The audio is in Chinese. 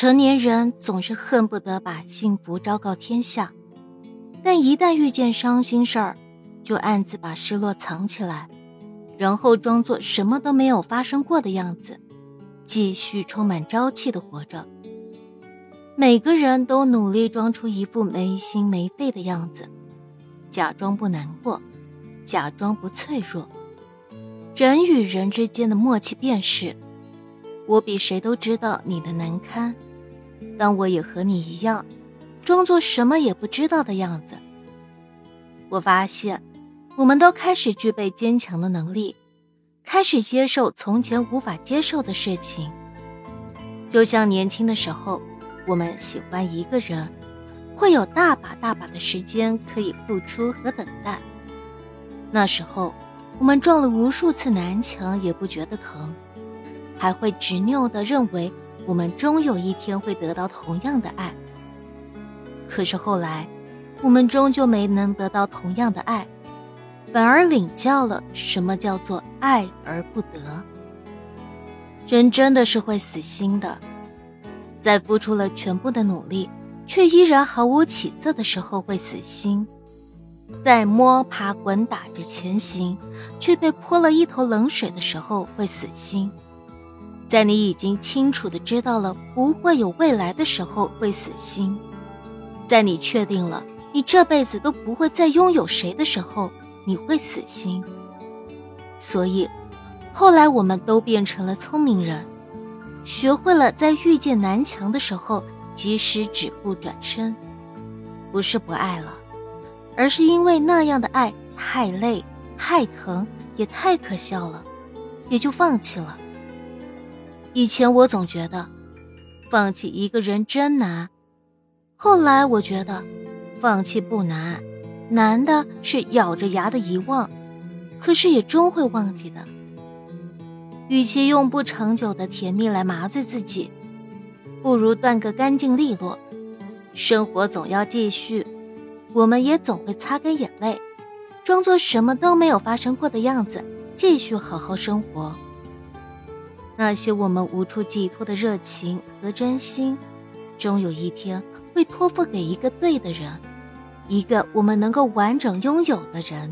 成年人总是恨不得把幸福昭告天下，但一旦遇见伤心事儿，就暗自把失落藏起来，然后装作什么都没有发生过的样子，继续充满朝气的活着。每个人都努力装出一副没心没肺的样子，假装不难过，假装不脆弱。人与人之间的默契便是。我比谁都知道你的难堪，但我也和你一样，装作什么也不知道的样子。我发现，我们都开始具备坚强的能力，开始接受从前无法接受的事情。就像年轻的时候，我们喜欢一个人，会有大把大把的时间可以付出和等待。那时候，我们撞了无数次南墙，也不觉得疼。还会执拗的认为，我们终有一天会得到同样的爱。可是后来，我们终究没能得到同样的爱，反而领教了什么叫做爱而不得。人真的是会死心的，在付出了全部的努力，却依然毫无起色的时候会死心；在摸爬滚打着前行，却被泼了一头冷水的时候会死心。在你已经清楚的知道了不会有未来的时候会死心，在你确定了你这辈子都不会再拥有谁的时候你会死心。所以，后来我们都变成了聪明人，学会了在遇见南墙的时候及时止步转身，不是不爱了，而是因为那样的爱太累、太疼，也太可笑了，也就放弃了。以前我总觉得，放弃一个人真难。后来我觉得，放弃不难，难的是咬着牙的遗忘。可是也终会忘记的。与其用不长久的甜蜜来麻醉自己，不如断个干净利落。生活总要继续，我们也总会擦干眼泪，装作什么都没有发生过的样子，继续好好生活。那些我们无处寄托的热情和真心，终有一天会托付给一个对的人，一个我们能够完整拥有的人。